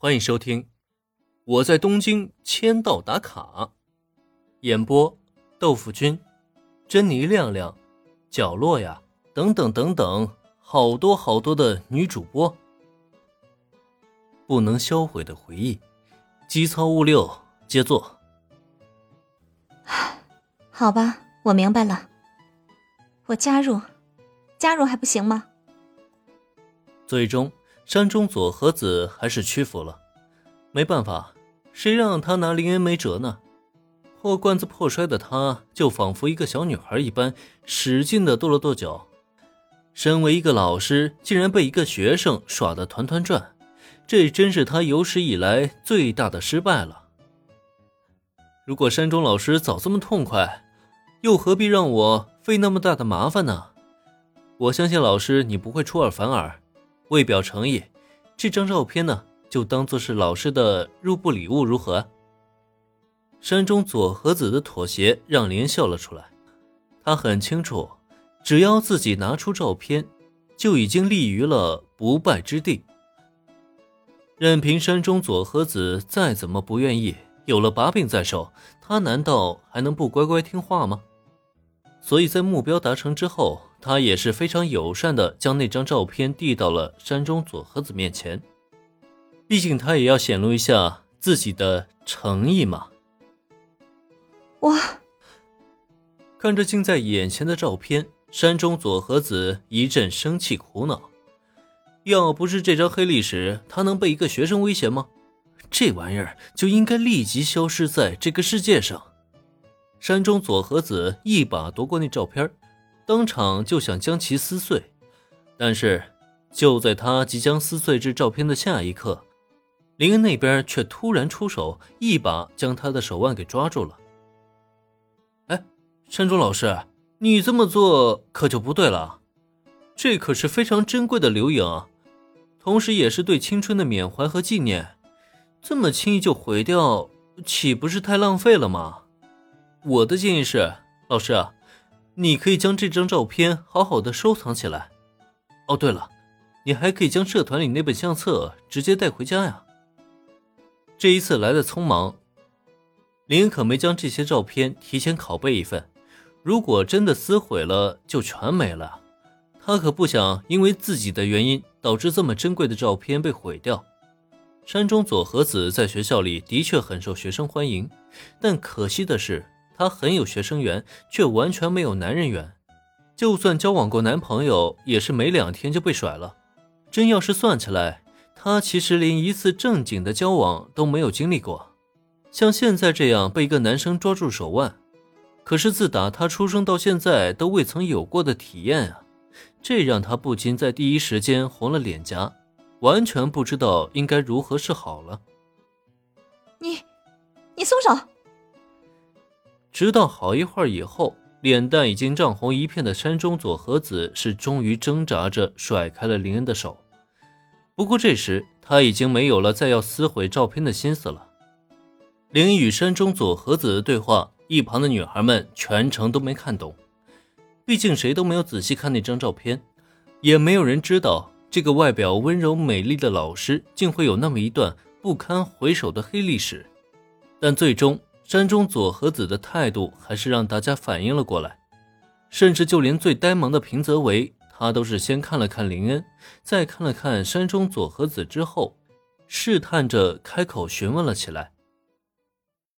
欢迎收听《我在东京签到打卡》，演播：豆腐君、珍妮亮亮、角落呀，等等等等，好多好多的女主播。不能销毁的回忆，机操物六，接作。好吧，我明白了。我加入，加入还不行吗？最终。山中佐和子还是屈服了，没办法，谁让他拿林恩没辙呢？破罐子破摔的他，就仿佛一个小女孩一般，使劲的跺了跺脚。身为一个老师，竟然被一个学生耍得团团转，这真是他有史以来最大的失败了。如果山中老师早这么痛快，又何必让我费那么大的麻烦呢？我相信老师，你不会出尔反尔。为表诚意，这张照片呢，就当做是老师的入部礼物，如何？山中佐和子的妥协让林笑了出来。他很清楚，只要自己拿出照片，就已经立于了不败之地。任凭山中佐和子再怎么不愿意，有了把柄在手，他难道还能不乖乖听话吗？所以在目标达成之后。他也是非常友善的，将那张照片递到了山中佐和子面前。毕竟他也要显露一下自己的诚意嘛。哇！看着近在眼前的照片，山中佐和子一阵生气苦恼。要不是这张黑历史，他能被一个学生威胁吗？这玩意儿就应该立即消失在这个世界上。山中佐和子一把夺过那照片。当场就想将其撕碎，但是就在他即将撕碎这照片的下一刻，林恩那边却突然出手，一把将他的手腕给抓住了。哎，山中老师，你这么做可就不对了，这可是非常珍贵的留影，同时也是对青春的缅怀和纪念，这么轻易就毁掉，岂不是太浪费了吗？我的建议是，老师。你可以将这张照片好好的收藏起来。哦，对了，你还可以将社团里那本相册直接带回家呀。这一次来的匆忙，林可没将这些照片提前拷贝一份。如果真的撕毁了，就全没了。他可不想因为自己的原因导致这么珍贵的照片被毁掉。山中佐和子在学校里的确很受学生欢迎，但可惜的是。她很有学生缘，却完全没有男人缘。就算交往过男朋友，也是没两天就被甩了。真要是算起来，她其实连一次正经的交往都没有经历过。像现在这样被一个男生抓住手腕，可是自打她出生到现在都未曾有过的体验啊！这让她不禁在第一时间红了脸颊，完全不知道应该如何是好了。你，你松手！直到好一会儿以后，脸蛋已经涨红一片的山中佐和子是终于挣扎着甩开了林恩的手。不过这时他已经没有了再要撕毁照片的心思了。林恩与山中佐和子的对话，一旁的女孩们全程都没看懂，毕竟谁都没有仔细看那张照片，也没有人知道这个外表温柔美丽的老师竟会有那么一段不堪回首的黑历史。但最终。山中佐和子的态度还是让大家反应了过来，甚至就连最呆萌的平泽唯，他都是先看了看林恩，再看了看山中佐和子之后，试探着开口询问了起来。